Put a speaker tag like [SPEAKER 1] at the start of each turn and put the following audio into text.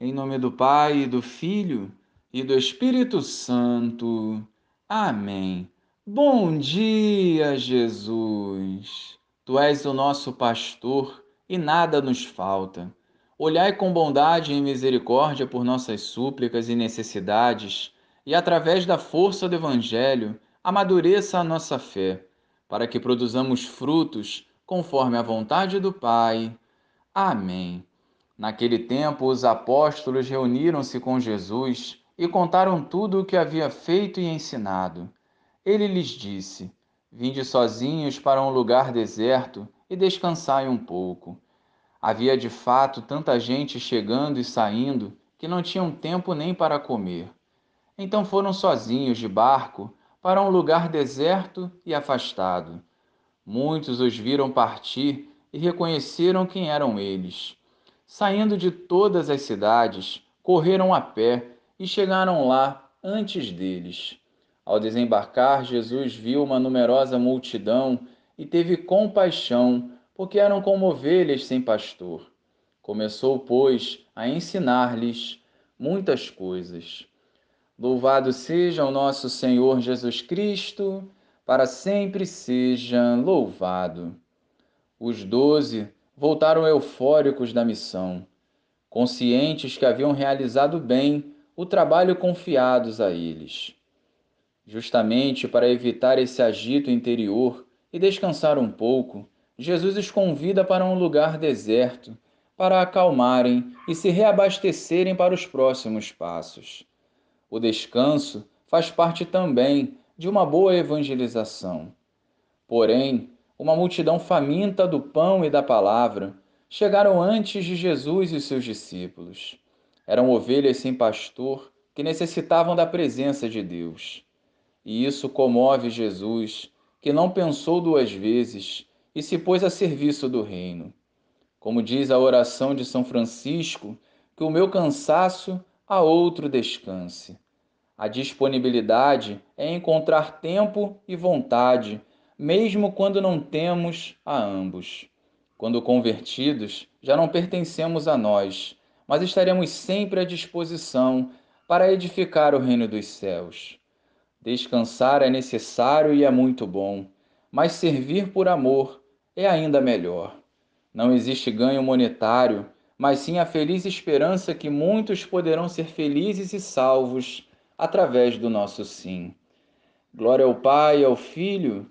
[SPEAKER 1] Em nome do Pai, e do Filho e do Espírito Santo. Amém. Bom dia, Jesus. Tu és o nosso pastor e nada nos falta. Olhai com bondade e misericórdia por nossas súplicas e necessidades, e através da força do Evangelho, amadureça a nossa fé, para que produzamos frutos conforme a vontade do Pai. Amém. Naquele tempo, os apóstolos reuniram-se com Jesus e contaram tudo o que havia feito e ensinado. Ele lhes disse: Vinde sozinhos para um lugar deserto e descansai um pouco. Havia de fato tanta gente chegando e saindo que não tinham tempo nem para comer. Então foram sozinhos de barco para um lugar deserto e afastado. Muitos os viram partir e reconheceram quem eram eles saindo de todas as cidades, correram a pé e chegaram lá antes deles. Ao desembarcar, Jesus viu uma numerosa multidão e teve compaixão, porque eram como ovelhas sem pastor. Começou, pois, a ensinar-lhes muitas coisas. Louvado seja o nosso Senhor Jesus Cristo, para sempre seja louvado. Os doze voltaram eufóricos da missão, conscientes que haviam realizado bem o trabalho confiados a eles. Justamente para evitar esse agito interior e descansar um pouco, Jesus os convida para um lugar deserto para acalmarem e se reabastecerem para os próximos passos. O descanso faz parte também de uma boa evangelização. Porém, uma multidão faminta do pão e da palavra, chegaram antes de Jesus e seus discípulos. Eram ovelhas sem pastor que necessitavam da presença de Deus. E isso comove Jesus, que não pensou duas vezes e se pôs a serviço do reino. Como diz a oração de São Francisco, que o meu cansaço a outro descanse. A disponibilidade é encontrar tempo e vontade mesmo quando não temos a ambos. Quando convertidos, já não pertencemos a nós, mas estaremos sempre à disposição para edificar o reino dos céus. Descansar é necessário e é muito bom, mas servir por amor é ainda melhor. Não existe ganho monetário, mas sim a feliz esperança que muitos poderão ser felizes e salvos através do nosso sim. Glória ao Pai, ao Filho